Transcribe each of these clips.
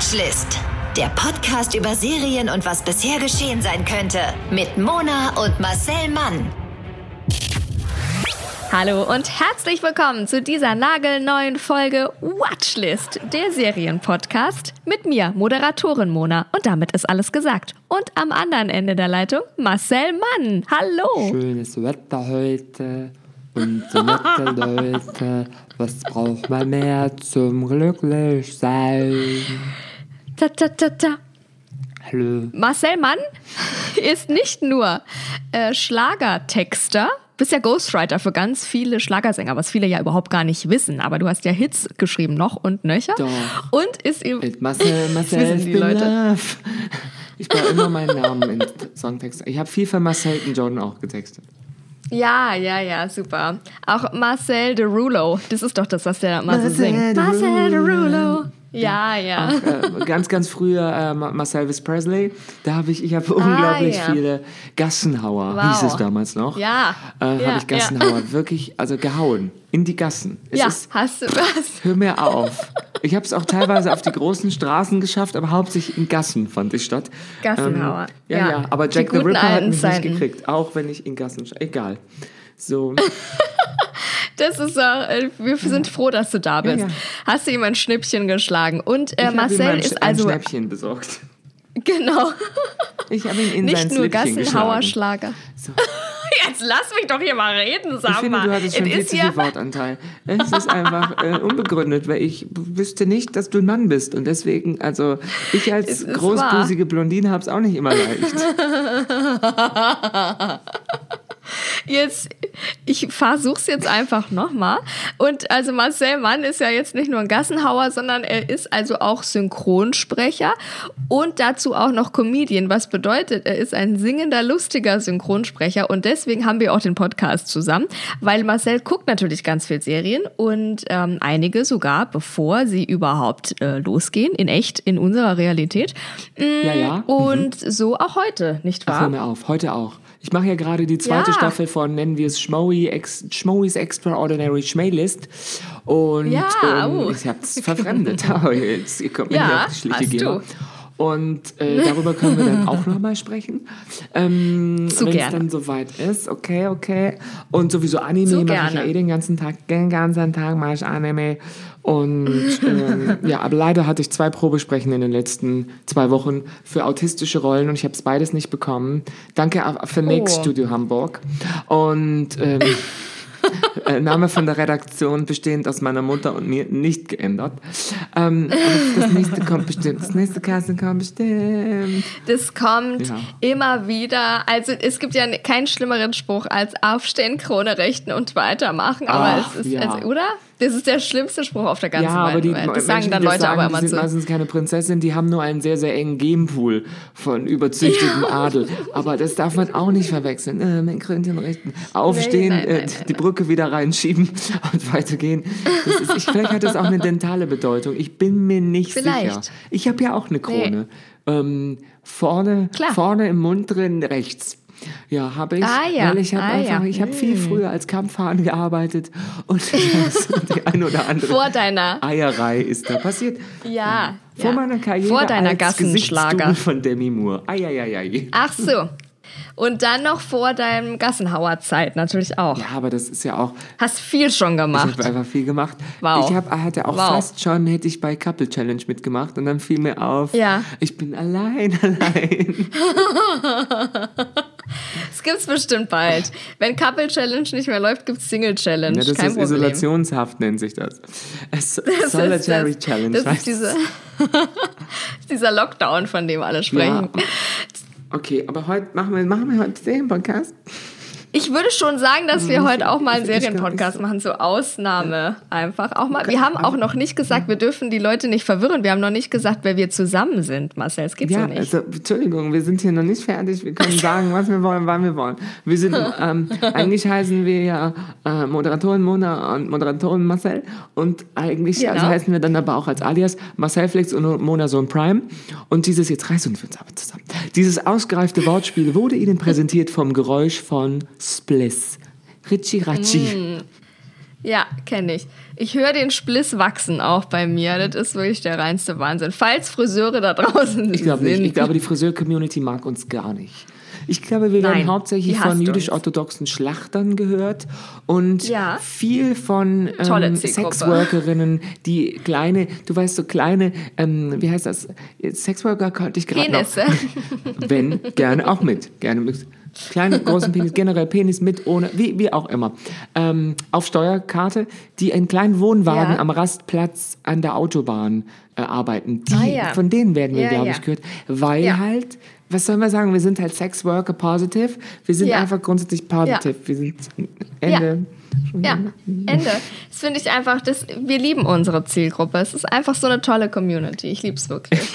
Watchlist. Der Podcast über Serien und was bisher geschehen sein könnte. Mit Mona und Marcel Mann. Hallo und herzlich willkommen zu dieser nagelneuen Folge Watchlist, der Serienpodcast mit mir, Moderatorin Mona. Und damit ist alles gesagt. Und am anderen Ende der Leitung Marcel Mann. Hallo. Schönes Wetter heute und so nette Leute. Was braucht man mehr zum Glücklichsein? Ta, ta, ta, ta. Hallo. Marcel Mann ist nicht nur äh, Schlagertexter, bist ja Ghostwriter für ganz viele Schlagersänger, was viele ja überhaupt gar nicht wissen. Aber du hast ja Hits geschrieben noch und nöcher. Doch. Und ist eben. Mit Marcel, Marcel, die Leute. love. Ich baue immer meinen Namen in Songtext. Ich habe viel für Marcel und Jordan auch getextet. Ja, ja, ja, super. Auch Marcel Derulo, das ist doch das, was der so Marcel singt. Marcel Derulo. Ja, ja. Auch, äh, ganz, ganz früher äh, Ma- Marcel Elvis Presley. Da habe ich, ich habe unglaublich Ah, ja. viele Gassenhauer, Wow. hieß es damals noch. Ja, Äh, ja, habe ich Gassenhauer wirklich, also gehauen. In die Gassen. Es ja, ist, hast du was? Hör mir auf. Ich habe es auch teilweise auf die großen Straßen geschafft, aber hauptsächlich in Gassen fand ich statt. Gassenhauer, Ähm, ja, ja. ja, aber Die Jack the Ripper hat mich nicht Zeiten. gekriegt, auch wenn ich in Gassen... Egal. So, Das ist auch, äh, wir sind froh, dass du da bist. ja. Hast du ihm ein Schnippchen geschlagen. Und äh, ich habe ihm Marcel ein, ist ein also. Schnäppchen besorgt. Genau. Ich habe ihn in sein Nicht nur Gassenhauer geschlagen. Schlager. So. Jetzt lass mich doch hier mal reden, sag Ich finde, mal. du hattest schon viel zu ja- viel Wortanteil. Es ist einfach äh, unbegründet, weil ich wüsste nicht, dass du ein Mann bist. Und deswegen, also ich als großbusige Blondine habe es auch nicht immer leicht. Jetzt, ich versuch's jetzt einfach nochmal. Und also Marcel Mann ist ja jetzt nicht nur ein Gassenhauer, sondern er ist also auch Synchronsprecher und dazu auch noch Comedian, was bedeutet, er ist ein singender, lustiger Synchronsprecher und deswegen haben wir auch den Podcast zusammen, weil Marcel guckt natürlich ganz viel Serien und ähm, einige sogar, bevor sie überhaupt äh, losgehen, in echt, in unserer Realität. Mm, Ja, ja. Und so auch heute, nicht Ach, hör wahr? mir auf, heute auch. Ich mache ja gerade die zweite Ja. Staffel von, nennen wir es Schmoey, Ex, Schmoey's Extraordinary Schmaylist. Und Ja, ähm, oh. ich habe es verfremdet. Aber jetzt, kommt mir Ja, auf die Schliche gehen. Und äh, darüber können wir dann auch nochmal sprechen. Ähm, Wenn es dann soweit ist, okay, okay. Und sowieso Anime mache ich ja eh den ganzen Tag, den ganzen Tag mache ich Anime. Und ähm, ja, aber leider hatte ich zwei Probesprechen in den letzten zwei Wochen für autistische Rollen und ich habe es beides nicht bekommen. Danke für Nix Oh. Studio Hamburg. Und ähm, äh, Name von der Redaktion bestehend aus meiner Mutter und mir nicht geändert. Ähm, das nächste kommt bestimmt. Das nächste Casting kommt bestimmt. Das kommt Ja. immer wieder. Also es gibt ja keinen schlimmeren Spruch als aufstehen, Krone richten und weitermachen. Aber Ach, es ist, ja. also, oder? Das ist der schlimmste Spruch auf der ganzen Ja, aber die Welt. Das Menschen, sagen dann Leute das sagen, aber die immer sind zu. meistens keine Prinzessin, die haben nur einen sehr, sehr engen Genpool von überzüchtetem Adel. Aber das darf man auch nicht verwechseln. Äh, mein Krönchen richten. Aufstehen, Nein, nein, äh, nein, nein, die Brücke wieder reinschieben und weitergehen. Das ist, ich, vielleicht hat das auch eine dentale Bedeutung. Ich bin mir nicht Vielleicht. sicher. Ich habe ja auch eine Krone. Ähm, vorne, Klar. vorne im Mund drin rechts. Ja, habe ich. Ah, ja. Weil ich habe Ah, einfach, ja. ich habe viel früher als Kampfhahn gearbeitet und die ein oder andere Vor deiner, Eierei ist da passiert. ja, Vor ja. meiner Karriere vor deiner als Gassenschlager. Von Demi Moore. Eieiei. Ach so. Und dann noch vor deinem Gassenhauer-Zeit natürlich auch. Ja, aber das ist ja auch, Hast viel schon ich gemacht. habe einfach viel gemacht. Wow. Ich hab, hatte auch Wow. fast schon, hätte ich bei Couple Challenge mitgemacht und dann fiel mir auf, Ja. ich bin allein, allein. Das gibt's bestimmt bald. Wenn Couple Challenge nicht mehr läuft, gibt's Single Challenge. Ja, das Kein ist Problem. Isolationshaft, nennt sich das. Es- Das Solitary Challenge. Das ist diese, dieser Lockdown, von dem alle ja. Okay, aber heute machen wir, machen wir heute den Podcast. Ich würde schon sagen, dass wir heute auch mal einen Serienpodcast machen, so Ausnahme einfach. Auch mal. Wir haben auch noch nicht gesagt, wir dürfen die Leute nicht verwirren. Wir haben noch nicht gesagt, wer wir zusammen sind, Marcel. Es geht Ja, so nicht. also Entschuldigung, wir sind hier noch nicht fertig. Wir können sagen, was wir wollen, wann wir wollen. Wir sind ähm, eigentlich heißen wir ja äh, Moderatorin Mona und Moderatorin Marcel und eigentlich Genau. also heißen wir dann aber auch als Alias Marcel Flix und Mona Sohn Prime. Und dieses jetzt reißen wir uns aber zusammen. Dieses ausgereifte Wortspiel wurde Ihnen präsentiert vom Geräusch von Spliss. Ritschi Ratschi. Ja, kenne ich. Ich höre den Spliss wachsen auch bei mir. Das ist wirklich der reinste Wahnsinn. Falls Friseure da draußen Ich glaube sind. nicht. Ich glaube, die Friseur-Community mag uns gar nicht. Ich glaube, wir werden hauptsächlich von jüdisch-orthodoxen Schlachtern gehört und Ja. viel von ähm. Sexworkerinnen, die kleine, du weißt, so kleine, ähm, wie heißt das? Sexworker konnte ich gerade noch. Penisse. Wenn, gerne auch mit. Gerne mit. Kleinen, großen Penis, generell Penis mit, ohne, wie, wie auch immer. Ähm, auf Steuerkarte, die in kleinen Wohnwagen Ja. am Rastplatz an der Autobahn äh, arbeiten. Die, Ah, ja. Von denen werden wir, Ja, glaube ich, gehört. Weil halt, was sollen wir sagen, wir sind halt Sex Worker positive. Wir sind Ja. einfach grundsätzlich positive. Wir sind Ende. Ja, Ende. Das finde ich einfach, das, wir lieben unsere Zielgruppe. Es ist einfach so eine tolle Community. Ich liebe es wirklich.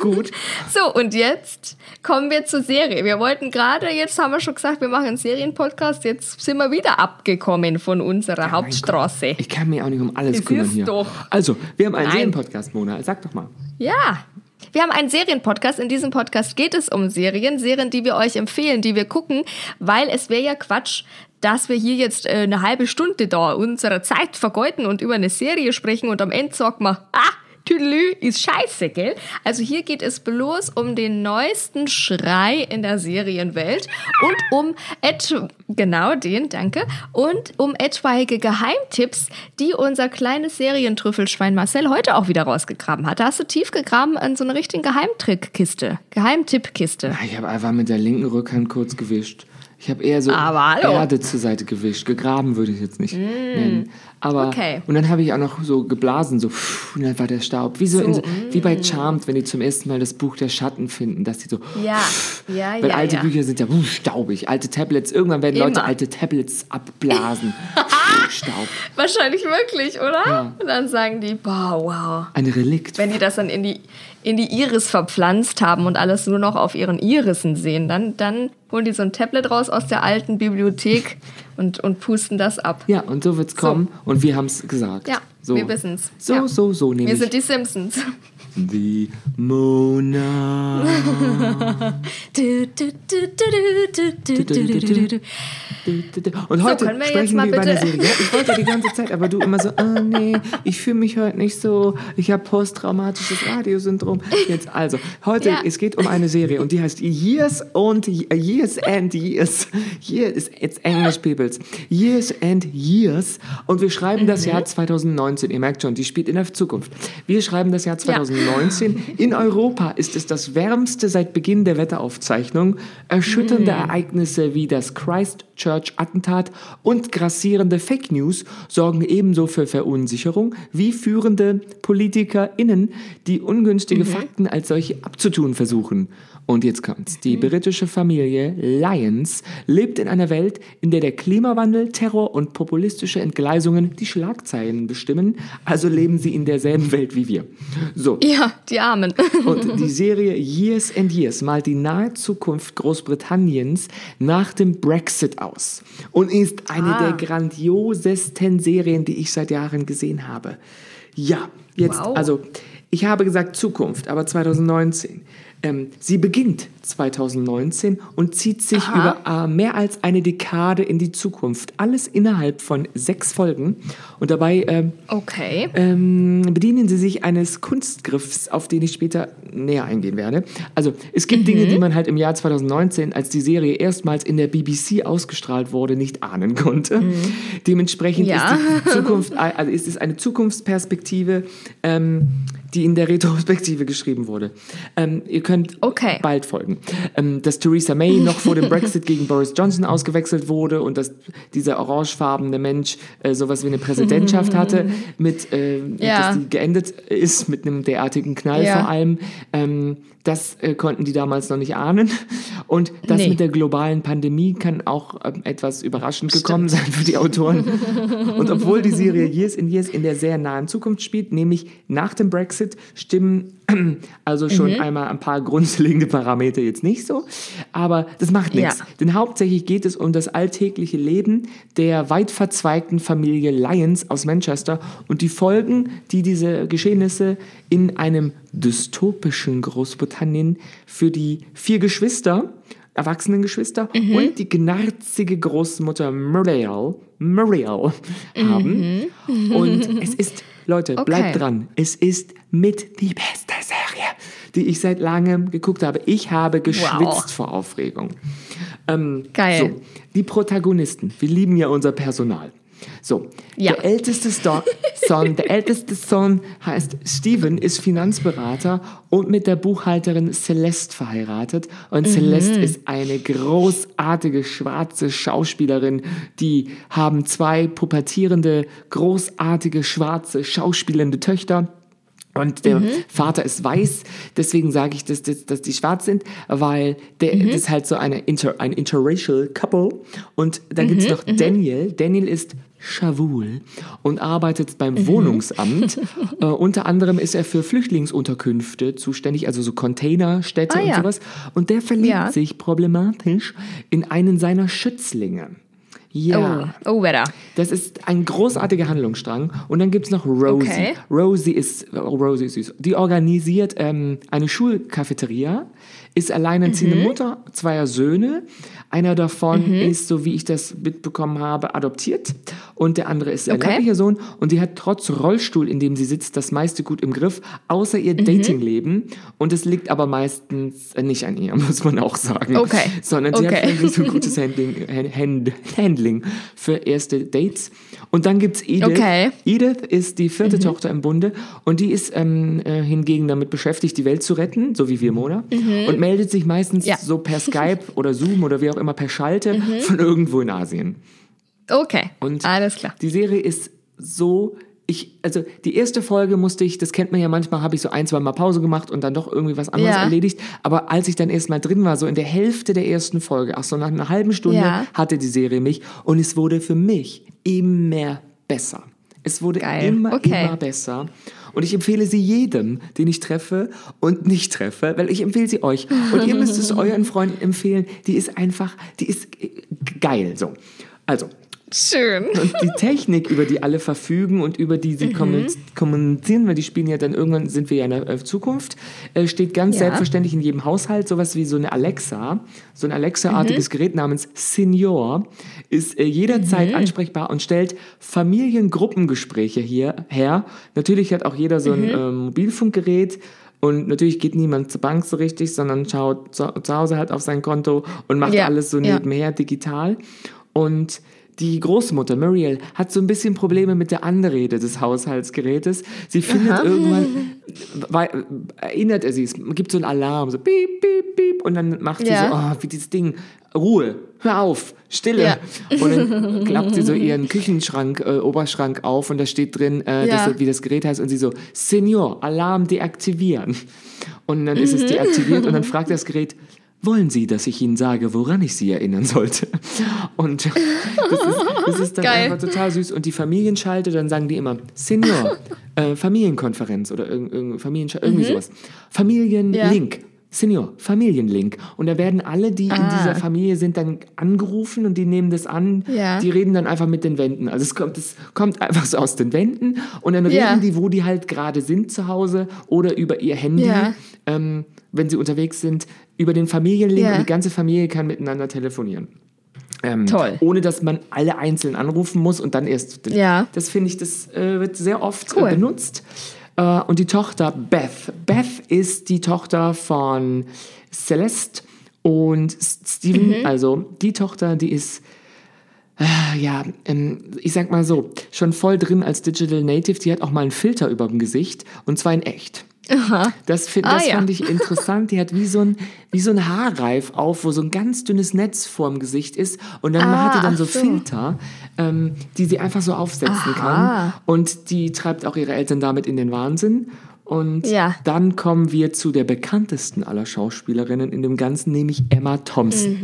Gut. So, und jetzt kommen wir zur Serie. Wir wollten gerade, jetzt haben wir schon gesagt, wir machen einen Serienpodcast. Jetzt sind wir wieder abgekommen von unserer Hauptstraße. Ich kann mich auch nicht um alles Es kümmern hier. doch. Also, wir haben einen. Serienpodcast, Mona. Sag doch mal. Ja. Wir haben einen Serienpodcast. In diesem Podcast geht es um Serien. Serien, die wir euch empfehlen, die wir gucken, weil es wäre ja Quatsch, dass wir hier jetzt äh, eine halbe Stunde da unsere Zeit vergeuden und über eine Serie sprechen und am Ende sagen wir, ah, Tüdelü ist scheiße, gell? Also hier geht es bloß um den neuesten Schrei in der Serienwelt und um et genau den, danke, und um etwaige Geheimtipps, die unser kleines Serientrüffelschwein Marcel heute auch wieder rausgegraben hat. Da hast du tief gegraben an so eine richtige Geheimtrickkiste, Geheimtippkiste. Ich habe einfach mit der linken Rückhand kurz gewischt. Ich habe eher so. Erde zur Seite gewischt. Gegraben würde ich jetzt nicht nennen. Aber Okay. und dann habe ich auch noch so geblasen, so pff, und dann war der Staub. Wie, so in, So, so- wie bei Charmed, wenn die zum ersten Mal das Buch der Schatten finden, dass die so. Ja, ja, Weil ja, alte ja. Bücher sind ja uh, staubig. Alte Tablets, irgendwann werden Leute Immer. alte Tablets abblasen. Staub. Wahrscheinlich wirklich, oder? Ja. Und dann sagen die, boah, wow. Ein Relikt. Wenn die das dann in die, in die Iris verpflanzt haben und alles nur noch auf ihren Irissen sehen, dann, dann holen die so ein Tablet raus aus der alten Bibliothek und, und pusten das ab. ja, und so wird's kommen. Und wir haben es gesagt. Ja, so. wir wissen's. So, Ja. so, so Wir nämlich. sind die Simpsons wie Mona. Und heute so, wir sprechen wir über eine Serie. Ich wollte die ganze Zeit, aber du immer so, oh, nee, ich fühle mich heute nicht so, ich habe posttraumatisches Radiosyndrom. Jetzt also, heute, ja. es geht um eine Serie und die heißt Years und Years and Years. Years, it's English Peoples. Years and Years. Und wir schreiben das Jahr 2019. Ihr merkt schon, die spielt in der Zukunft. Wir schreiben das Jahr 2019. Ja. In Europa ist es das wärmste seit Beginn der Wetteraufzeichnung. Erschütternde Ereignisse wie das Christchurch-Attentat und grassierende Fake News sorgen ebenso für Verunsicherung wie führende PolitikerInnen, die ungünstige Fakten als solche abzutun versuchen. Und jetzt kommt's. Die britische Familie Lyons lebt in einer Welt, in der der Klimawandel, Terror und populistische Entgleisungen die Schlagzeilen bestimmen. Also leben sie in derselben Welt wie wir. So. Ja, die Armen. Und die Serie Years and Years malt die nahe Zukunft Großbritanniens nach dem Brexit aus und ist eine Ah. der grandiosesten Serien, die ich seit Jahren gesehen habe. Ja, jetzt, Wow. also ich habe gesagt Zukunft, aber 2019. Ähm, sie beginnt 2019 und zieht sich Aha. über äh, mehr als eine Dekade in die Zukunft. Alles innerhalb von sechs Folgen. Und dabei ähm, Okay. ähm, bedienen sie sich eines Kunstgriffs, auf den ich später näher eingehen werde. Also es gibt Dinge, Mhm. die man halt im Jahr 2019, als die Serie erstmals in der BBC ausgestrahlt wurde, nicht ahnen konnte. Dementsprechend Mhm. Ja. ist Zukunft, also ist es eine Zukunftsperspektive, ähm, die in der Retrospektive geschrieben wurde. Ähm, ihr könnt Okay. bald folgen. Ähm, dass Theresa May noch vor dem Brexit gegen Boris Johnson ausgewechselt wurde und dass dieser orangefarbene Mensch äh, sowas wie eine Präsidentschaft hatte, mit, äh, Ja. dass die geendet ist mit einem derartigen Knall Ja. vor allem. Ähm, das äh, konnten die damals noch nicht ahnen. Und das Nee. mit der globalen Pandemie kann auch ähm, etwas überraschend gekommen sein für die Autoren. Und obwohl die Serie Years in Years in der sehr nahen Zukunft spielt, nämlich nach dem Brexit, stimmen also schon Mhm. einmal ein paar grundlegende Parameter jetzt nicht so. Aber das macht nichts. Ja. Denn hauptsächlich geht es um das alltägliche Leben der weit verzweigten Familie Lyons aus Manchester und die Folgen, die diese Geschehnisse in einem dystopischen Großbritannien für die vier Geschwister erwachsenen Geschwister Mhm. und die gnarzige Großmutter Muriel, Muriel haben. Und es ist, Leute, Okay. bleibt dran, es ist mit die beste Serie, die ich seit langem geguckt habe. Ich habe geschwitzt Wow. vor Aufregung. Ähm, Geil. So, die Protagonisten, wir lieben ja unser Personal. So, Ja. der älteste Sto Son, der älteste Sohn heißt Steven, ist Finanzberater und mit der Buchhalterin Celeste verheiratet. Und Celeste ist eine großartige schwarze Schauspielerin. Die haben zwei pubertierende, großartige schwarze schauspielende Töchter. Und der Vater ist weiß, deswegen sage ich, dass, dass, dass die schwarz sind, weil der, das ist halt so eine inter, ein interracial couple. Und dann gibt's noch Daniel. Daniel ist schwul und arbeitet beim Wohnungsamt. äh, unter anderem ist er für Flüchtlingsunterkünfte zuständig, also so Containerstädte Ah, und ja. sowas. Und der verliebt Ja. sich problematisch in einen seiner Schützlinge. Ja. Oh, oh, wetter. Das ist ein großartiger Handlungsstrang. Und dann gibt's noch Rosie. Okay. Rosie ist, oh, Rosie ist süß. Die organisiert ähm, eine Schulcafeteria, ist alleinerziehende Mhm. Mutter zweier Söhne. Einer davon ist, so wie ich das mitbekommen habe, adoptiert. Und der andere ist ein Okay. leiblicher Sohn. Und die hat trotz Rollstuhl, in dem sie sitzt, das meiste gut im Griff, außer ihr Mhm. Datingleben. Und es liegt aber meistens nicht an ihr, muss man auch sagen. Okay. Sondern sie Okay. hat so ein gutes Handling, Hand, Handling für erste Dates. Und dann gibt's Edith. Okay. Edith ist die vierte Mhm. Tochter im Bunde und die ist ähm, äh, hingegen damit beschäftigt, die Welt zu retten, so wie wir, Mona. Und meldet sich meistens Mhm. Ja. so per Skype oder Zoom oder wie auch immer per Schalte von irgendwo in Asien. Okay, Und alles klar. Die Serie ist so. Ich, also die erste Folge musste ich, das kennt man ja manchmal, habe ich so ein, zwei Mal Pause gemacht und dann doch irgendwie was anderes Ja. erledigt. Aber als ich dann erst mal drin war, so in der Hälfte der ersten Folge, ach so nach einer halben Stunde, Ja. hatte die Serie mich und es wurde für mich immer besser. Es wurde Geil. immer, Okay. immer besser. Und ich empfehle sie jedem, den ich treffe und nicht treffe, weil ich empfehle sie euch. Und ihr müsst es euren Freunden empfehlen. Die ist einfach, die ist geil. So. Also, Schön. und die Technik, über die alle verfügen und über die sie Mhm. kommuniz- kommunizieren, weil die spielen ja dann irgendwann, sind wir ja in der äh, Zukunft, äh, steht ganz Ja. selbstverständlich in jedem Haushalt sowas wie so eine Alexa, so ein Alexa-artiges Mhm. Gerät namens Senior, ist äh, jederzeit Mhm. ansprechbar und stellt Familiengruppengespräche hier her. Natürlich hat auch jeder so ein Mhm. ähm, Mobilfunkgerät. Und natürlich geht niemand zur Bank so richtig, sondern schaut zu, zu Hause halt auf sein Konto und macht Ja, alles so ja. nebenher digital. Und die Großmutter Muriel hat so ein bisschen Probleme mit der Anrede des Haushaltsgerätes. Sie findet irgendwann, weil, erinnert er sie, es gibt so einen Alarm, so piep, piep, piep, und dann macht sie Ja. so, oh, wie dieses Ding, Ruhe, hör auf, Stille. Ja. Und dann klappt sie so ihren Küchenschrank, äh, Oberschrank auf und da steht drin, äh, Ja. das, wie das Gerät heißt und sie so, Senior, Alarm deaktivieren. Und dann ist es deaktiviert und dann fragt das Gerät, wollen Sie, dass ich Ihnen sage, woran ich Sie erinnern sollte? Und das ist, das ist dann Geil. einfach total süß. Und die Familienschalte, dann sagen die immer, Senior, äh, Familienkonferenz oder irgend, irgend, Familienschalte, irgendwie sowas. Familienlink. Senior, Familienlink. Und da werden alle, die in Ah. dieser Familie sind, dann angerufen und die nehmen das an. Ja. Die reden dann einfach mit den Wänden. Also es kommt, es kommt einfach so aus den Wänden und dann reden Ja. die, wo die halt gerade sind zu Hause oder über ihr Handy, Ja. ähm, wenn sie unterwegs sind, über den Familienlink Ja. und die ganze Familie kann miteinander telefonieren. Ähm, Toll. Ohne dass man alle einzeln anrufen muss und dann erst. Ja. Das finde ich, das äh, wird sehr oft Cool. äh, benutzt. Äh, und die Tochter Beth. Beth ist die Tochter von Celeste und Steven. Mhm. Also die Tochter, die ist äh, ja, ähm, ich sag mal so, schon voll drin als Digital Native. Die hat auch mal einen Filter über dem Gesicht und zwar in echt. Das, find, Ah, das ja. fand ich interessant. Die hat wie so, ein, wie so ein Haarreif auf, wo so ein ganz dünnes Netz vorm Gesicht ist. Und dann Ah, hat die dann so, so. Filter, ähm, die sie einfach so aufsetzen Aha. kann. Und die treibt auch ihre Eltern damit in den Wahnsinn. Und Ja. dann kommen wir zu der bekanntesten aller Schauspielerinnen in dem Ganzen, nämlich Emma Thompson.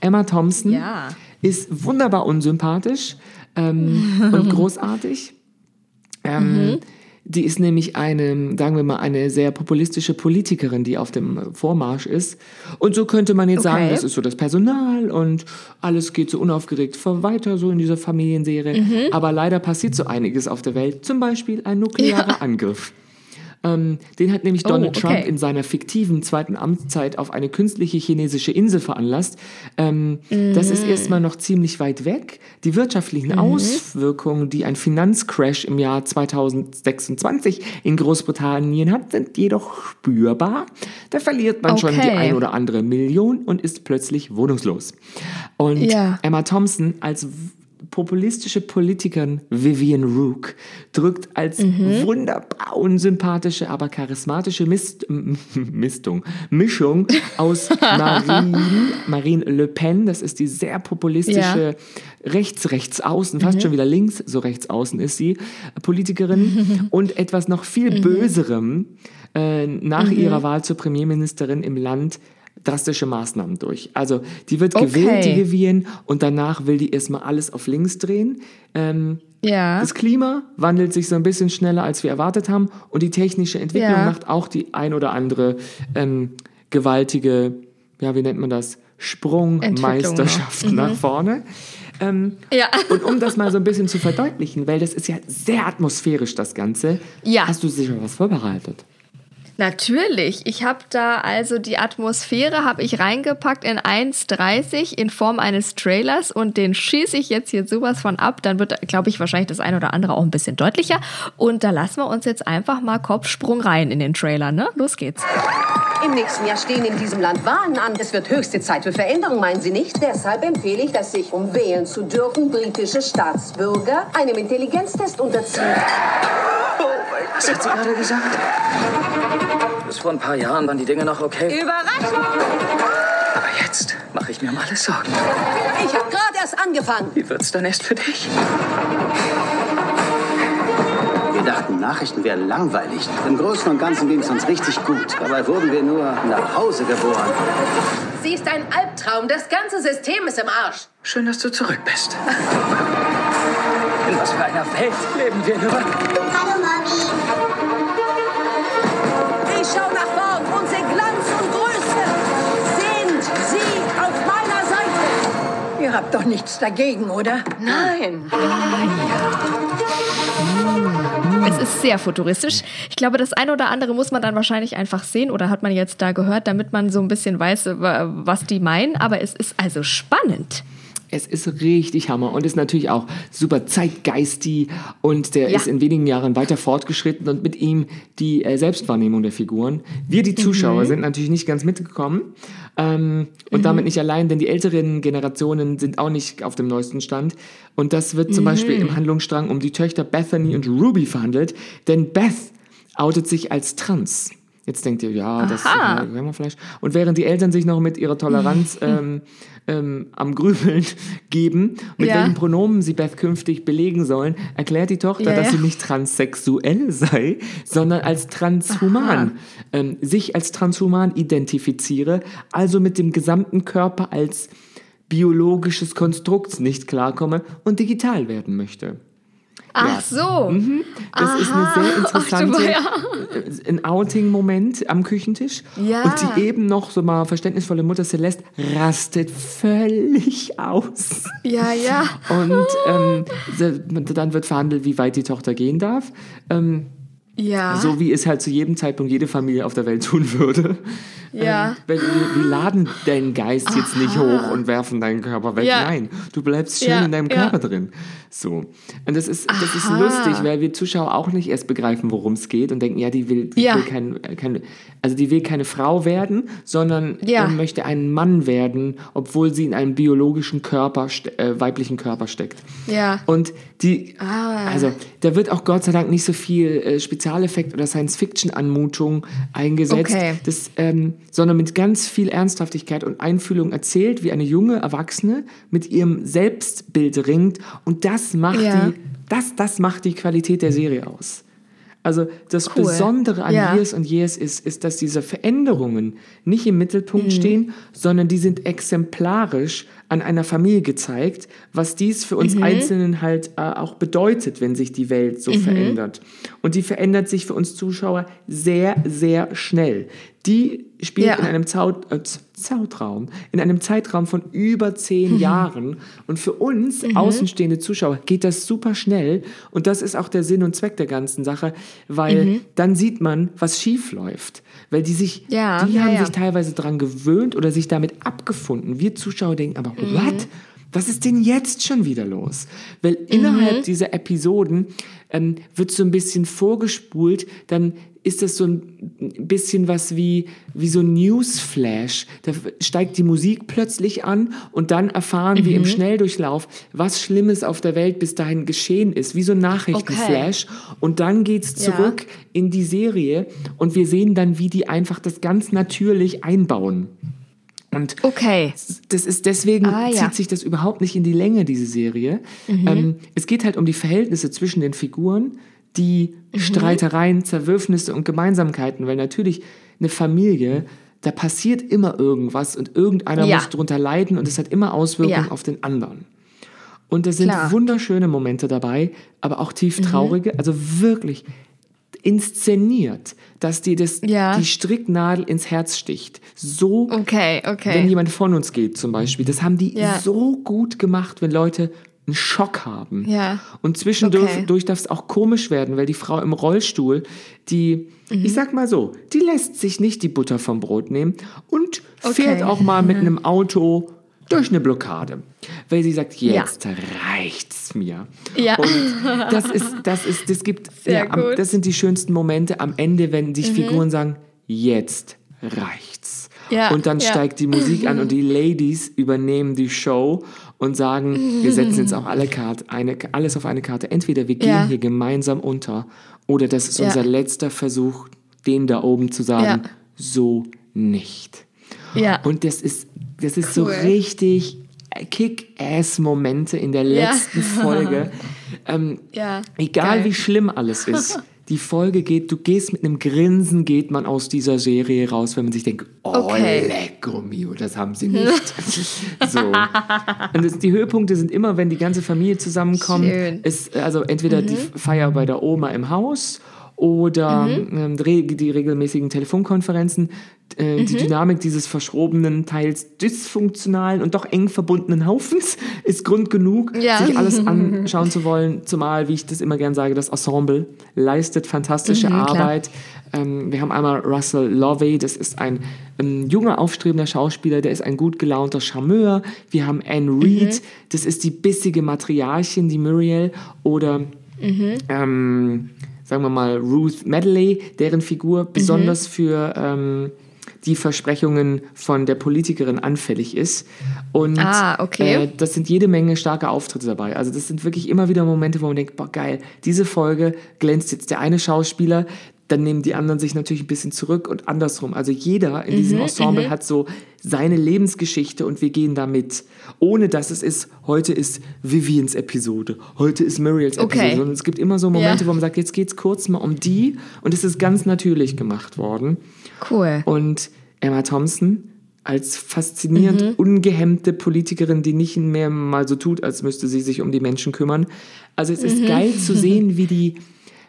Emma Thompson Mhm. Ja. ist wunderbar unsympathisch ähm, und großartig. Ähm, Mhm. Die ist nämlich eine, sagen wir mal, eine sehr populistische Politikerin, die auf dem Vormarsch ist. Und so könnte man jetzt sagen, Okay. das ist so das Personal und alles geht so unaufgeregt vor weiter so in dieser Familienserie. Mhm. Aber leider passiert so einiges auf der Welt, zum Beispiel ein nuklearer Angriff. Ähm, den hat nämlich Oh, Donald Trump okay. in seiner fiktiven zweiten Amtszeit auf eine künstliche chinesische Insel veranlasst. Ähm, Das ist erstmal noch ziemlich weit weg. Die wirtschaftlichen Auswirkungen, die ein Finanzcrash im Jahr 2026 in Großbritannien hat, sind jedoch spürbar. Da verliert man schon die Okay. ein oder andere Million und ist plötzlich wohnungslos. Und Ja. Emma Thompson als populistische Politikerin Vivian Rook drückt als wunderbar unsympathische, aber charismatische Mist, Mistung, Mischung aus Marine, Marine Le Pen, das ist die sehr populistische rechts, rechts außen, fast schon wieder links, so rechts außen ist sie, Politikerin. Und etwas noch viel Böserem äh, nach ihrer Wahl zur Premierministerin im Land drastische Maßnahmen durch. Also die wird Okay. gewählt, die Vivian, und danach will die erstmal alles auf links drehen. Ähm, Ja. das Klima wandelt sich so ein bisschen schneller, als wir erwartet haben. Und die technische Entwicklung Ja. macht auch die ein oder andere ähm, gewaltige, ja, wie nennt man das? Sprungmeisterschaft Entwicklung, nach vorne. Ähm, Ja. und um das mal so ein bisschen zu verdeutlichen, weil das ist ja sehr atmosphärisch, das Ganze, Ja. hast du sicher was vorbereitet. Natürlich. Ich habe da also die Atmosphäre habe ich reingepackt in 1,30 in Form eines Trailers und den schieße ich jetzt hier sowas von ab. Dann wird, glaube ich, wahrscheinlich das ein oder andere auch ein bisschen deutlicher. Und da lassen wir uns jetzt einfach mal Kopfsprung rein in den Trailer. Ne? Los geht's. Im nächsten Jahr stehen in diesem Land Wahlen an. Es wird höchste Zeit für Veränderung, meinen Sie nicht? Deshalb empfehle ich, dass sich, um wählen zu dürfen, britische Staatsbürger einem Intelligenztest unterziehen. Was hat sie gerade gesagt? Bis vor ein paar Jahren waren die Dinge noch okay. Überraschung! Aber jetzt mache ich mir mal alle Sorgen. Ich habe gerade erst angefangen. Wie wird's dann erst für dich? Wir dachten, Nachrichten wären langweilig. Im Großen und Ganzen ging es uns richtig gut. Dabei wurden wir nur nach Hause geboren. Sie ist ein Albtraum. Das ganze System ist im Arsch. Schön, dass du zurück bist. In was für einer Welt leben wir nur? Ihr habt doch nichts dagegen, oder? Nein. Es ist sehr futuristisch. Ich glaube, das eine oder andere muss man dann wahrscheinlich einfach sehen oder hat man jetzt da gehört, damit man so ein bisschen weiß, was die meinen. Aber es ist also spannend. Es ist richtig Hammer und ist natürlich auch super zeitgeistig und der Ja. ist in wenigen Jahren weiter fortgeschritten und mit ihm die äh, Selbstwahrnehmung der Figuren. Wir, die Zuschauer, Mhm. sind natürlich nicht ganz mitgekommen ähm, und damit nicht allein, denn die älteren Generationen sind auch nicht auf dem neuesten Stand. Und das wird zum Mhm. Beispiel im Handlungsstrang um die Töchter Bethany und Ruby verhandelt, denn Beth outet sich als trans. Jetzt denkt ihr, ja, das Aha. wir vielleicht. Und während die Eltern sich noch mit ihrer Toleranz ähm, ähm, am Grübeln geben, mit Ja. welchen Pronomen sie Beth künftig belegen sollen, erklärt die Tochter, Ja, dass ja. sie nicht transsexuell sei, sondern als transhuman, ähm, sich als transhuman identifiziere, also mit dem gesamten Körper als biologisches Konstrukt nicht klarkomme und digital werden möchte. Ach so. Das ist eine Aha. sehr interessante, ja- äh, ein Outing-Moment am Küchentisch. Ja. Und die eben noch so mal verständnisvolle Mutter Celeste rastet völlig aus. Ja, ja. Und ähm, dann wird verhandelt, wie weit die Tochter gehen darf. Ähm, Ja. so wie es halt zu jedem Zeitpunkt jede Familie auf der Welt tun würde. Ja. Ähm, wir, wir laden deinen Geist jetzt nicht hoch und werfen deinen Körper weg. Ja. Nein, du bleibst schön Ja, in deinem. Körper drin. So. Und das ist, das ist Aha. lustig, weil wir Zuschauer auch nicht erst begreifen, worum es geht und denken, ja, die will, die will kein, kein, also die will keine Frau werden, sondern möchte ein Mann werden, obwohl sie in einem biologischen Körper, äh, weiblichen Körper steckt. Ja. Und die, Ah. also da wird auch Gott sei Dank nicht so viel äh, Spezialeffekt oder Science-Fiction-Anmutung eingesetzt, Okay. das, ähm, sondern mit ganz viel Ernsthaftigkeit und Einfühlung erzählt, wie eine junge Erwachsene mit ihrem Selbstbild ringt und das macht Ja. die, das, das macht die Qualität der Serie aus. Also das Cool. Besondere an Ja. Years und Years ist, ist, dass diese Veränderungen nicht im Mittelpunkt Mhm. stehen, sondern die sind exemplarisch an einer Familie gezeigt, was dies für uns Einzelnen halt äh, auch bedeutet, wenn sich die Welt so verändert. Und die verändert sich für uns Zuschauer sehr, sehr schnell. Die spielt Ja. in einem Zaut, äh, Zeitraum, in einem Zeitraum von über zehn Jahren. Und für uns außenstehende Zuschauer geht das super schnell. Und das ist auch der Sinn und Zweck der ganzen Sache, weil dann sieht man, was schief läuft. Weil die sich, Ja, die ja, haben ja. sich teilweise dran gewöhnt oder sich damit abgefunden. Wir Zuschauer denken aber, what? Was ist denn jetzt schon wieder los? Weil innerhalb dieser Episoden ähm, wird so ein bisschen vorgespult, dann ist das so ein bisschen was wie, wie so ein Newsflash. Da steigt die Musik plötzlich an und dann erfahren wir im Schnelldurchlauf, was Schlimmes auf der Welt bis dahin geschehen ist, wie so ein Nachrichtenflash. Und dann geht's Ja. zurück in die Serie und wir sehen dann, wie die einfach das ganz natürlich einbauen. Und Okay. das ist deswegen Ah, ja. Mhm. zieht sich das überhaupt nicht in die Länge, diese Serie. Ähm, es geht halt um die Verhältnisse zwischen den Figuren, die Mhm. Streitereien, Zerwürfnisse und Gemeinsamkeiten, weil natürlich eine Familie, da passiert immer irgendwas und irgendeiner Ja. muss drunter leiden und es hat immer Auswirkungen Ja. auf den anderen. Und es sind Klar. Mhm. wunderschöne Momente dabei, aber auch tief traurige, also wirklich inszeniert, dass dir das, Ja. die Stricknadel ins Herz sticht. So Okay, okay. wenn jemand von uns geht zum Beispiel. Das haben die Ja. so gut gemacht, wenn Leute einen Schock haben. Ja. Und zwischendurch Okay. darf es auch komisch werden, weil die Frau im Rollstuhl, die, Mhm. ich sag mal so, die lässt sich nicht die Butter vom Brot nehmen und fährt Okay. auch mal mit einem Auto durch eine Blockade. Weil sie sagt, Ja. jetzt reicht's mir. Ja. Und das ist, das ist, das gibt, Sehr ja, am- gut. Mhm. das sind die schönsten Momente am Ende, wenn sich Figuren sagen, jetzt reicht's. Ja, Und dann ja. steigt die Musik an und die Ladies übernehmen die Show und sagen, wir setzen jetzt auch alle Karte, eine, alles auf eine Karte. Entweder wir gehen Ja. hier gemeinsam unter oder das ist Ja. unser letzter Versuch, denen da oben zu sagen, Ja. so nicht. Ja. Und das ist, das ist so Cool. richtig Kick-Ass-Momente in der Ja. letzten Folge. Ähm, Ja, Egal geil. wie schlimm alles ist. Die Folge geht, du gehst mit einem Grinsen, geht man aus dieser Serie raus, wenn man sich denkt, oh, Okay. lecko mio, das haben sie nicht. so. Und das, die Höhepunkte sind immer, wenn die ganze Familie zusammenkommt. Schön. Ist, also entweder die Feier bei der Oma im Haus oder ähm, re- die regelmäßigen Telefonkonferenzen. Äh, Die Dynamik dieses verschrobenen, teils dysfunktionalen und doch eng verbundenen Haufens ist Grund genug, Ja. sich alles anschauen zu wollen. Zumal, wie ich das immer gern sage, das Ensemble leistet fantastische Mhm. Arbeit. Ähm, wir haben einmal Russell Lovey, das ist ein ähm, junger, aufstrebender Schauspieler, der ist ein gut gelaunter Charmeur. Wir haben Anne Reed, das ist die bissige Matriarchin, die Muriel. Oder ähm, sagen wir mal Ruth Medley, deren Figur besonders für ähm, die Versprechungen von der Politikerin anfällig ist. Und Ah, okay. äh, das sind jede Menge starke Auftritte dabei. Also das sind wirklich immer wieder Momente, wo man denkt, boah geil, diese Folge glänzt jetzt der eine Schauspieler, dann nehmen die anderen sich natürlich ein bisschen zurück und andersrum. Also jeder in Mhm, diesem Ensemble hat so seine Lebensgeschichte und wir gehen da mit. Ohne dass es ist, heute ist Vivians Episode, heute ist Muriels Okay. Episode. Und es gibt immer so Momente, Ja. wo man sagt, jetzt geht's kurz mal um die und es ist ganz natürlich gemacht worden. Cool. Und Emma Thompson als faszinierend Mhm. ungehemmte Politikerin, die nicht mehr mal so tut, als müsste sie sich um die Menschen kümmern. Also es Mhm. ist geil zu sehen, wie die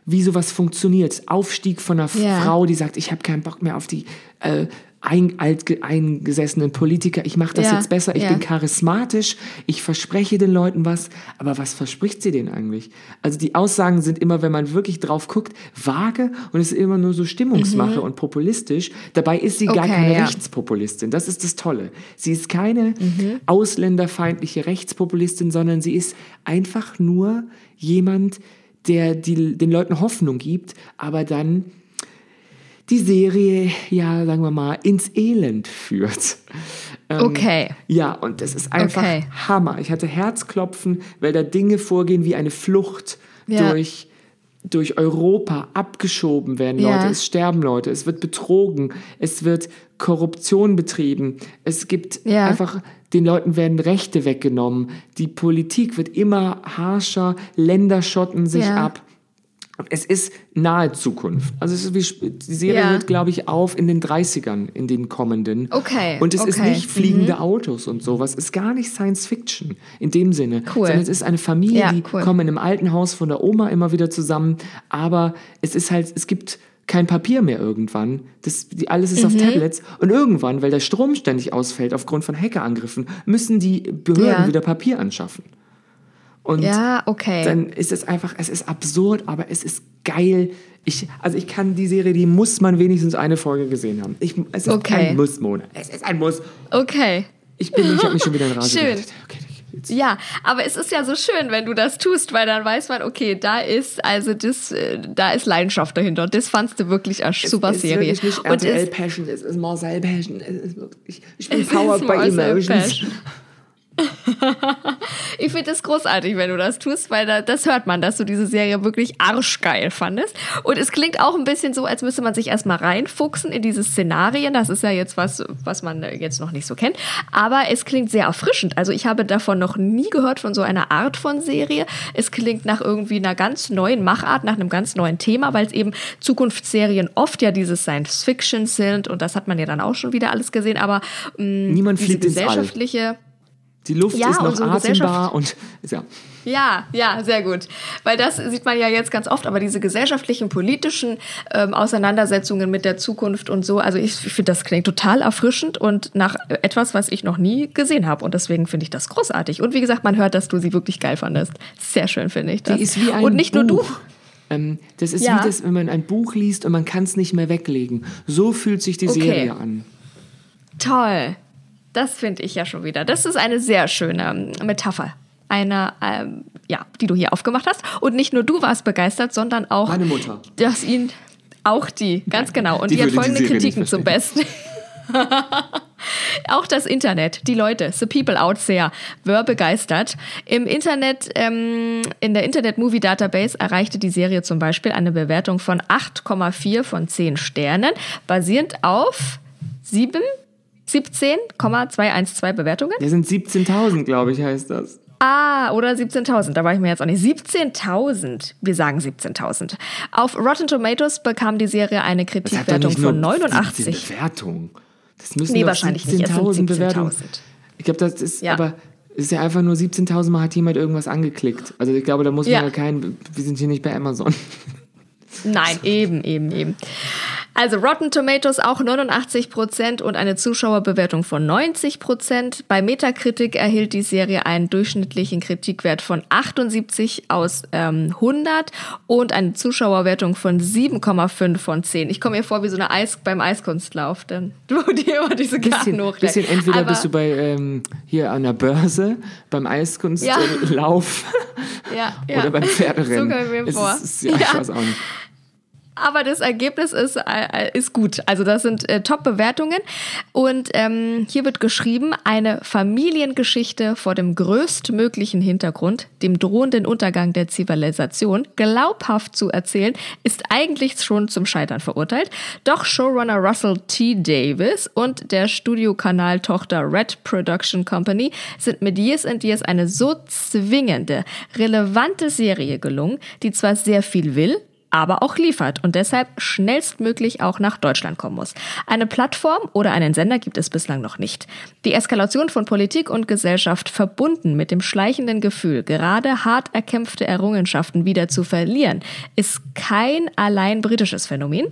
wie sowas funktioniert. Aufstieg von einer Ja. Frau, die sagt, ich habe keinen Bock mehr auf die äh, ein, altge- eingesessenen Politiker, ich mache das Ja, jetzt besser, ich ja. bin charismatisch, ich verspreche den Leuten was, aber was verspricht sie denen eigentlich? Also die Aussagen sind immer, wenn man wirklich drauf guckt, vage und es ist immer nur so Stimmungsmache und populistisch. Dabei ist sie gar Mhm. Okay, keine ja. Rechtspopulistin. Das ist das Tolle. Sie ist keine Mhm. ausländerfeindliche Rechtspopulistin, sondern sie ist einfach nur jemand, der die, den Leuten Hoffnung gibt, aber dann die Serie, ja, sagen wir mal, ins Elend führt. Ähm, Okay. Ja, und das ist einfach Okay. Hammer. Ich hatte Herzklopfen, weil da Dinge vorgehen wie eine Flucht Ja. durch, durch Europa, abgeschoben werden Ja. Leute, es sterben Leute, es wird betrogen, es wird Korruption betrieben, es gibt Ja. einfach, den Leuten werden Rechte weggenommen, die Politik wird immer harscher, Länder schotten sich Ja. ab. Es ist nahe Zukunft. Also es ist wie, die Serie Ja. hört, glaube ich, auf in den 30ern, in den kommenden. Okay, Und es ist okay. nicht fliegende Autos und sowas. Es ist gar nicht Science Fiction in dem Sinne. Cool. Sondern es ist eine Familie, Ja, die cool. kommen in einem alten Haus von der Oma immer wieder zusammen. Aber es ist halt, es gibt kein Papier mehr irgendwann. Das, die, alles ist Mhm. auf Tablets. Und irgendwann, weil der Strom ständig ausfällt aufgrund von Hackerangriffen, müssen die Behörden Ja. wieder Papier anschaffen. Und Ja, okay. dann ist es einfach, es ist absurd, aber es ist geil. Ich, also ich kann die Serie, die muss man wenigstens eine Folge gesehen haben. Ich, es ist Okay. kein Muss, Mona. Es ist ein Muss. Okay. Ich bin, ich habe mich schon wieder in Rage Schön. geredet. Okay, jetzt. Ja, aber es ist ja so schön, wenn du das tust, weil dann weiß man, okay, da ist also das, äh, da ist Leidenschaft dahinter. Das fandst du wirklich eine super es ist Serie. wirklich nicht Und RTL es, Passion, es ist Marcel Passion. Es ist wirklich, ich bin Es powered by emotions. Passion. ich finde es großartig, wenn du das tust, weil da, das hört man, dass du diese Serie wirklich arschgeil fandest. Und es klingt auch ein bisschen so, als müsste man sich erstmal reinfuchsen in diese Szenarien. Das ist ja jetzt was, was man jetzt noch nicht so kennt. Aber es klingt sehr erfrischend. Also ich habe davon noch nie gehört von so einer Art von Serie. Es klingt nach irgendwie einer ganz neuen Machart, nach einem ganz neuen Thema, weil es eben Zukunftsserien oft ja dieses Science Fiction sind. Und das hat man ja dann auch schon wieder alles gesehen. Aber mh, Niemand diese gesellschaftliche... Die Luft Ja, ist noch atembar und ja. Ja, ja, sehr gut. Weil das sieht man ja jetzt ganz oft, aber diese gesellschaftlichen, politischen ähm, Auseinandersetzungen mit der Zukunft und so, also ich finde, das klingt total erfrischend und nach etwas, was ich noch nie gesehen habe. Und deswegen finde ich das großartig. Und wie gesagt, man hört, dass du sie wirklich geil fandest. Sehr schön, finde ich das. Die ist wie ein und nicht Buch. nur du. Ähm, das ist Ja. wie das, wenn man ein Buch liest und man kann es nicht mehr weglegen. So fühlt sich die Okay. Serie an. Toll. Das finde ich ja schon wieder. Das ist eine sehr schöne ähm, Metapher. Eine, ähm, ja, die du hier aufgemacht hast. Und nicht nur du warst begeistert, sondern auch Meine Mutter. dass ihn auch die, ganz genau. Und Die die, hat die folgende nicht Kritiken zum Besten. auch das Internet, die Leute, the people out there, were begeistert. Im Internet, ähm, in der Internet Movie Database erreichte die Serie zum Beispiel eine Bewertung von 8,4 von 10 Sternen, basierend auf 7, 17,212 Bewertungen. Der sind 17.000, glaube ich, heißt das. Ah, oder 17.000, da war ich mir jetzt auch nicht. 17.000, wir sagen 17.000. Auf Rotten Tomatoes bekam die Serie eine Kritikwertung von 89. 17 Bewertungen. Das müssen Nee, wahrscheinlich nicht. Es sind 17.000 Bewertungen. 17.000. Ich glaube, das ist Ja. aber ist ja einfach nur 17.000 Mal hat jemand irgendwas angeklickt. Also ich glaube, da muss man Ja. ja kein. Wir sind hier nicht bei Amazon. Nein, eben, eben, eben. Also Rotten Tomatoes auch 89% und eine Zuschauerbewertung von 90%. Bei Metacritic erhielt die Serie einen durchschnittlichen Kritikwert von 78 aus ähm, 100 und eine Zuschauerwertung von 7,5 von 10. Ich komme mir vor wie so eine Eis beim Eiskunstlauf, denn wo die immer diese Karten Bisschen, hochreißen. bisschen entweder Aber- bist du bei ähm, hier an der Börse, beim Eiskunstlauf ja, ja. oder beim Pferderennen. So komme ich mir vor. Ist, es ist, ja, ich weiß auch nicht. Aber das Ergebnis ist, äh, ist gut. Also das sind äh, Top-Bewertungen. Und ähm, hier wird geschrieben, eine Familiengeschichte vor dem größtmöglichen Hintergrund, dem drohenden Untergang der Zivilisation, glaubhaft zu erzählen, ist eigentlich schon zum Scheitern verurteilt. Doch Showrunner Russell T. Davis und der Studiokanal-Tochter Red Production Company sind mit Years and Years eine so zwingende, relevante Serie gelungen, die zwar sehr viel will, aber auch liefert und deshalb schnellstmöglich auch nach Deutschland kommen muss. Eine Plattform oder einen Sender gibt es bislang noch nicht. Die Eskalation von Politik und Gesellschaft verbunden mit dem schleichenden Gefühl, gerade hart erkämpfte Errungenschaften wieder zu verlieren, ist kein allein britisches Phänomen.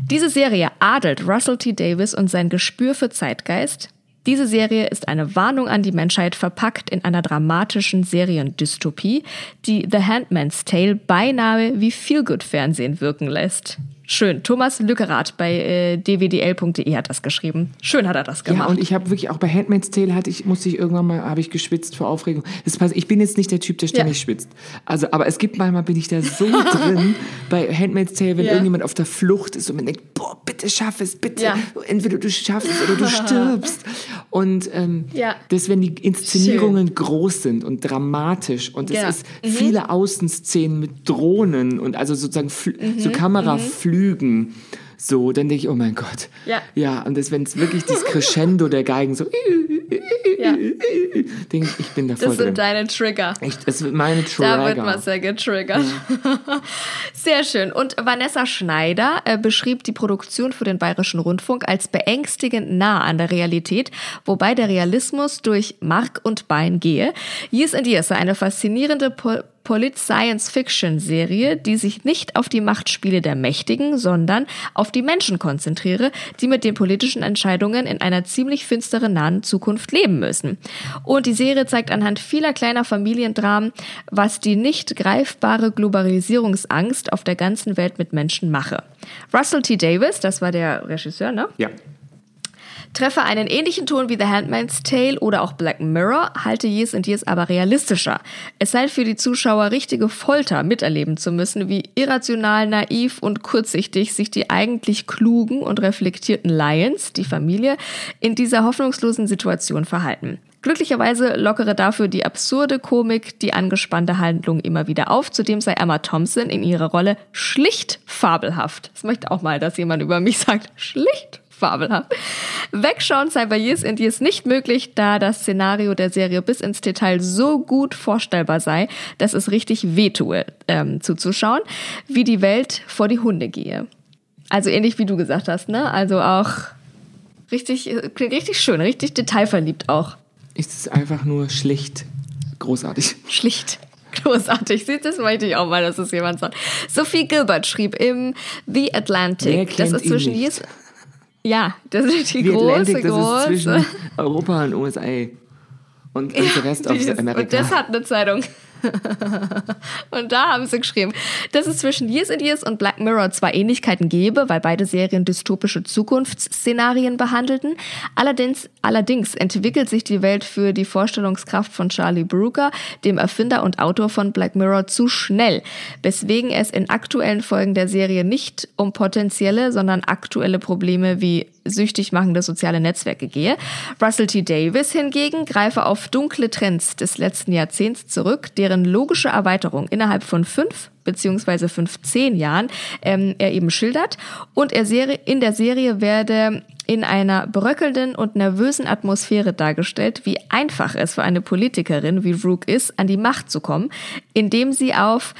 Diese Serie adelt Russell T. Davis und sein Gespür für Zeitgeist, diese Serie ist eine Warnung an die Menschheit verpackt in einer dramatischen Seriendystopie, die The Handmaid's Tale beinahe wie Feelgood-Fernsehen wirken lässt. Schön. Thomas Lückerath bei äh, dwdl.de hat das geschrieben. Schön hat er das Ja, gemacht. und ich habe wirklich auch bei Handmaid's Tale hatte ich musste ich irgendwann mal habe ich geschwitzt vor Aufregung. Das passt, ich bin jetzt nicht der Typ, der ständig Ja. schwitzt. Also, aber es gibt manchmal bin ich da so drin bei Handmaid's Tale, wenn Ja. irgendjemand auf der Flucht ist und man denkt, boah, bitte schaff es, bitte. Ja. Entweder du schaffst es oder du stirbst. Und ähm, Ja. das, wenn die Inszenierungen groß sind und dramatisch und es Ja. ist viele Außenszenen mit Drohnen und also sozusagen Fl so Kameraflügen so, dann denke ich, oh mein Gott. Ja. Ja, und das, wenn es wirklich das Crescendo der Geigen so, Ja. denke ich, ich bin da voll Das sind drin. deine Trigger. Echt, es wird meine Da wird Trigger. man sehr getriggert. Sehr schön. Und Vanessa Schneider äh, beschrieb die Produktion für den Bayerischen Rundfunk als beängstigend nah an der Realität, wobei der Realismus durch Mark und Bein gehe. Years and sei eine faszinierende po Polit-Science-Fiction-Serie, die sich nicht auf die Machtspiele der Mächtigen, sondern auf die Menschen konzentriere, die mit den politischen Entscheidungen in einer ziemlich finsteren nahen Zukunft leben müssen. Und die Serie zeigt anhand vieler kleiner Familiendramen, was die nicht greifbare Globalisierungsangst auf der ganzen Welt mit Menschen mache. Russell T. Davis, das war der Regisseur, ne? Ja. Treffe einen ähnlichen Ton wie The Handmaid's Tale oder auch Black Mirror, halte Years and Years aber realistischer. Es sei für die Zuschauer richtige Folter, miterleben zu müssen, wie irrational, naiv und kurzsichtig sich die eigentlich klugen und reflektierten Lions, die Familie, in dieser hoffnungslosen Situation verhalten. Glücklicherweise lockere dafür die absurde Komik die angespannte Handlung immer wieder auf. Zudem sei Emma Thompson in ihrer Rolle schlicht fabelhaft. Das möchte auch mal, dass jemand über mich sagt, schlicht fabelhaft. Wegschauen sei bei Years and Years nicht möglich, da das Szenario der Serie bis ins Detail so gut vorstellbar sei, dass es richtig wehtue, ähm, zuzuschauen, wie die Welt vor die Hunde gehe. Also ähnlich wie du gesagt hast, ne? Also auch richtig, äh, klingt richtig schön, richtig detailverliebt auch. Es ist einfach nur schlicht großartig. Schlicht. Großartig. Siehst, das möchte ich auch mal, dass es jemand sagt. Sophie Gilbert schrieb im The Atlantic. Das ist zwischen nicht? Ja, das ist die Die große, das ist große. zwischen Europa und USA. Und, und der Rest ist- aus Amerika. Und das hat eine Zeitung. und da haben sie geschrieben, dass es zwischen Years and Years und Black Mirror zwar Ähnlichkeiten gäbe, weil beide Serien dystopische Zukunftsszenarien behandelten. Allerdings, allerdings entwickelt sich die Welt für die Vorstellungskraft von Charlie Brooker, dem Erfinder und Autor von Black Mirror, zu schnell, weswegen es in aktuellen Folgen der Serie nicht um potenzielle, sondern aktuelle Probleme wie süchtig machende soziale Netzwerke gehe. Russell T. Davis hingegen greife auf dunkle Trends des letzten Jahrzehnts zurück, deren logische Erweiterung innerhalb von fünf beziehungsweise 15 Jahren ähm, er eben schildert. Und er Serie, in der Serie werde in einer bröckelnden und nervösen Atmosphäre dargestellt, wie einfach es für eine Politikerin wie Rook ist, an die Macht zu kommen, indem sie auf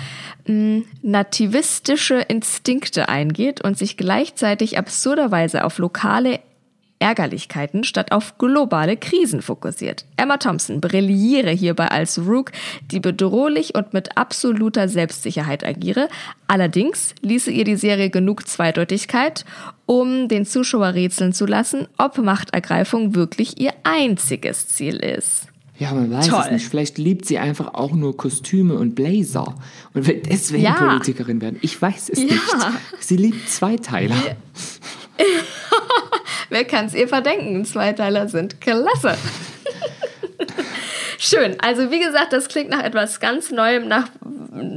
mh, nativistische Instinkte eingeht und sich gleichzeitig absurderweise auf lokale Ärgerlichkeiten statt auf globale Krisen fokussiert. Emma Thompson brilliere hierbei als Rook, die bedrohlich und mit absoluter Selbstsicherheit agiere. Allerdings ließe ihr die Serie genug Zweideutigkeit, um den Zuschauer rätseln zu lassen, ob Machtergreifung wirklich ihr einziges Ziel ist. Ja, man weiß Toll. es nicht. Vielleicht liebt sie einfach auch nur Kostüme und Blazer und will deswegen Ja. Politikerin werden. Ich weiß es Ja. nicht. Sie liebt Zweiteiler. Wer kann es ihr verdenken? Zweiteiler sind klasse. Schön. Also wie gesagt, das klingt nach etwas ganz Neuem. Nach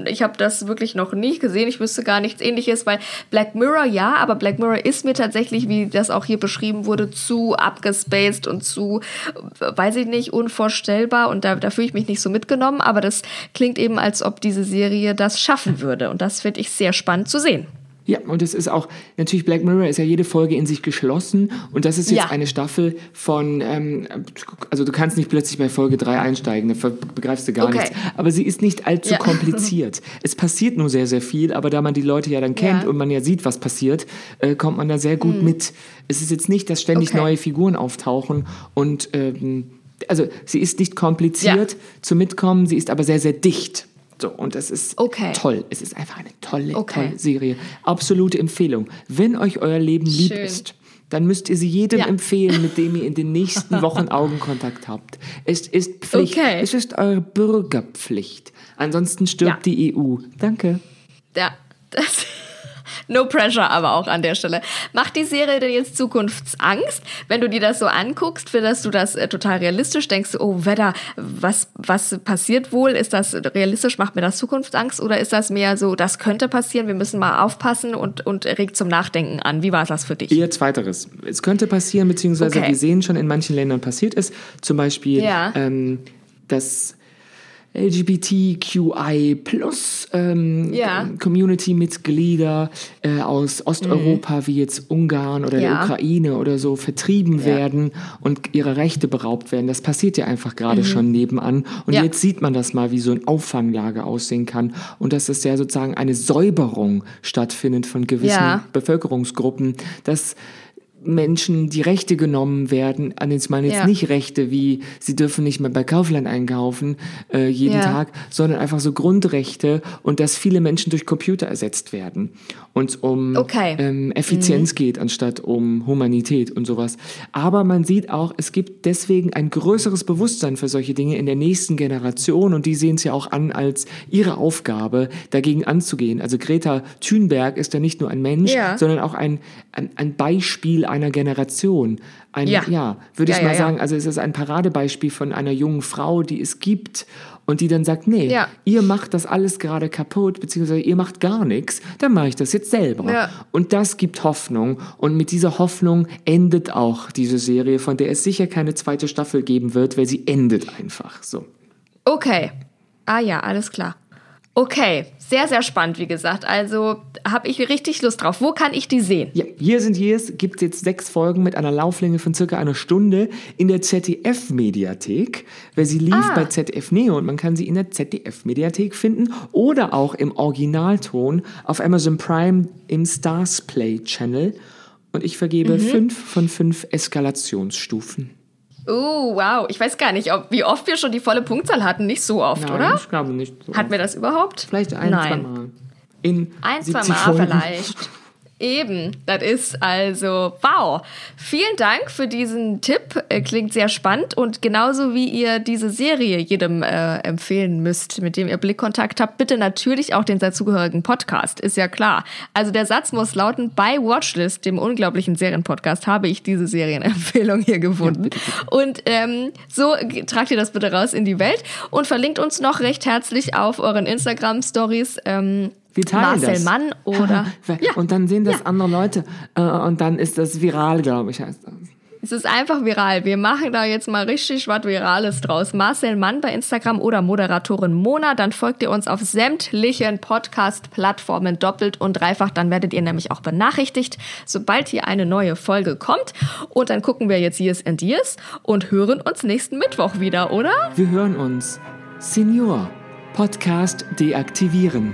ich habe das wirklich noch nie gesehen. Ich wüsste gar nichts Ähnliches, weil Black Mirror ja, aber Black Mirror ist mir tatsächlich, wie das auch hier beschrieben wurde, zu abgespaced und zu, weiß ich nicht, unvorstellbar. Und da, da fühle ich mich nicht so mitgenommen. Aber das klingt eben, als ob diese Serie das schaffen würde. Und das finde ich sehr spannend zu sehen. Ja, und es ist auch, natürlich Black Mirror ist ja jede Folge in sich geschlossen und das ist jetzt Ja. eine Staffel von, ähm, also du kannst nicht plötzlich bei Folge 3 einsteigen, da begreifst du gar Okay. nichts. Aber sie ist nicht allzu Ja. kompliziert. Es passiert nur sehr, sehr viel, aber da man die Leute ja dann kennt Ja. Und man ja sieht, was passiert, äh, kommt man da sehr gut mit. Es ist jetzt nicht, dass ständig Okay. neue Figuren auftauchen und ähm, also sie ist nicht kompliziert Ja. zum Mitkommen, sie ist aber sehr, sehr dicht. So, und das ist Okay. toll. Es ist einfach eine tolle, Okay. tolle Serie. Absolute Empfehlung. Wenn euch euer Leben lieb Schön. ist, dann müsst ihr sie jedem Ja. empfehlen, mit dem ihr in den nächsten Wochen Augenkontakt habt. Es ist Pflicht. Okay. Es ist eure Bürgerpflicht. Ansonsten stirbt Ja. die EU. Danke. Ja, das. No pressure aber auch an der Stelle. Macht die Serie denn jetzt Zukunftsangst? Wenn du dir das so anguckst, findest du das äh, total realistisch? Denkst du, oh, Wetter, was, was passiert wohl? Ist das realistisch? Macht mir das Zukunftsangst? Oder ist das mehr so, das könnte passieren, wir müssen mal aufpassen und, und regt zum Nachdenken an? Wie war das für dich? Eher zweiteres. Es könnte passieren, beziehungsweise Okay. wir sehen schon in manchen Ländern passiert es. Zum Beispiel, Ja. ähm, dass LGBTQI plus ähm, Ja. Community-Mitglieder äh, aus Osteuropa wie jetzt Ungarn oder der Ja. Ukraine oder so vertrieben werden und ihre Rechte beraubt werden. Das passiert ja einfach gerade schon nebenan. Und Mhm. Ja. jetzt sieht man das mal, wie so ein Auffanglager aussehen kann und dass es ja sozusagen eine Säuberung stattfindet von gewissen Ja. Bevölkerungsgruppen, dass Menschen die Rechte genommen werden, an jetzt meine jetzt Ja. nicht Rechte wie sie dürfen nicht mehr bei Kaufland einkaufen äh, jeden Ja. Tag, sondern einfach so Grundrechte und dass viele Menschen durch Computer ersetzt werden und um Okay. Mhm. ähm, Effizienz geht anstatt um Humanität und sowas. Aber man sieht auch, es gibt deswegen ein größeres Bewusstsein für solche Dinge in der nächsten Generation und die sehen es ja auch an als ihre Aufgabe, dagegen anzugehen. Also Greta Thunberg ist ja nicht nur ein Mensch, Ja. sondern auch ein, ein, ein Beispiel einer Generation. Ein, Ja. ja, würde ich Ja, mal ja, ja. sagen, also es ist ein Paradebeispiel von einer jungen Frau, die es gibt und die dann sagt, nee, Ja. ihr macht das alles gerade kaputt, beziehungsweise ihr macht gar nichts, dann mache ich das jetzt selber. Ja. Und das gibt Hoffnung und mit dieser Hoffnung endet auch diese Serie, von der es sicher keine zweite Staffel geben wird, weil sie endet einfach so. Okay. Ah ja, alles klar. Okay, sehr, sehr spannend, wie gesagt. Also habe ich richtig Lust drauf. Wo kann ich die sehen? Ja, hier sind Years gibt es jetzt sechs Folgen mit einer Lauflänge von circa einer Stunde in der ZDF-Mediathek, weil sie lief Ah. bei ZDF Neo und man kann sie in der ZDF-Mediathek finden oder auch im Originalton auf Amazon Prime im Stars Play Channel. Und ich vergebe Mhm. fünf von fünf Eskalationsstufen. Oh, wow. Ich weiß gar nicht, ob, wie oft wir schon die volle Punktzahl hatten. Nicht so oft, Nein, oder? ich glaube nicht. So. Hatten wir das überhaupt? Vielleicht ein, Nein. zwei Mal. In Ein, zwei 70 Mal Folgen. vielleicht. Eben, das ist also wow. Vielen Dank für diesen Tipp. Äh, Klingt sehr spannend und genauso wie ihr diese Serie jedem äh, empfehlen müsst, mit dem ihr Blickkontakt habt, bitte natürlich auch den dazugehörigen Podcast, ist ja klar. Also der Satz muss lauten, bei Watchlist, dem unglaublichen Serienpodcast, habe ich diese Serienempfehlung hier gefunden. und ähm, so tragt ihr das bitte raus in die Welt und verlinkt uns noch recht herzlich auf euren Instagram-Stories. Ähm, Wir teilen Marcel das. Mann oder ja, Und dann sehen das Ja. andere Leute äh, und dann ist das viral, glaube ich, heißt das. es ist einfach viral. Wir machen da jetzt mal richtig was Virales draus. Marcel Mann bei Instagram oder Moderatorin Mona. Dann folgt ihr uns auf sämtlichen Podcast-Plattformen doppelt und dreifach. Dann werdet ihr nämlich auch benachrichtigt, sobald hier eine neue Folge kommt. Und dann gucken wir jetzt Years and Years und hören uns nächsten Mittwoch wieder, oder? Wir hören uns. Senior. Podcast deaktivieren.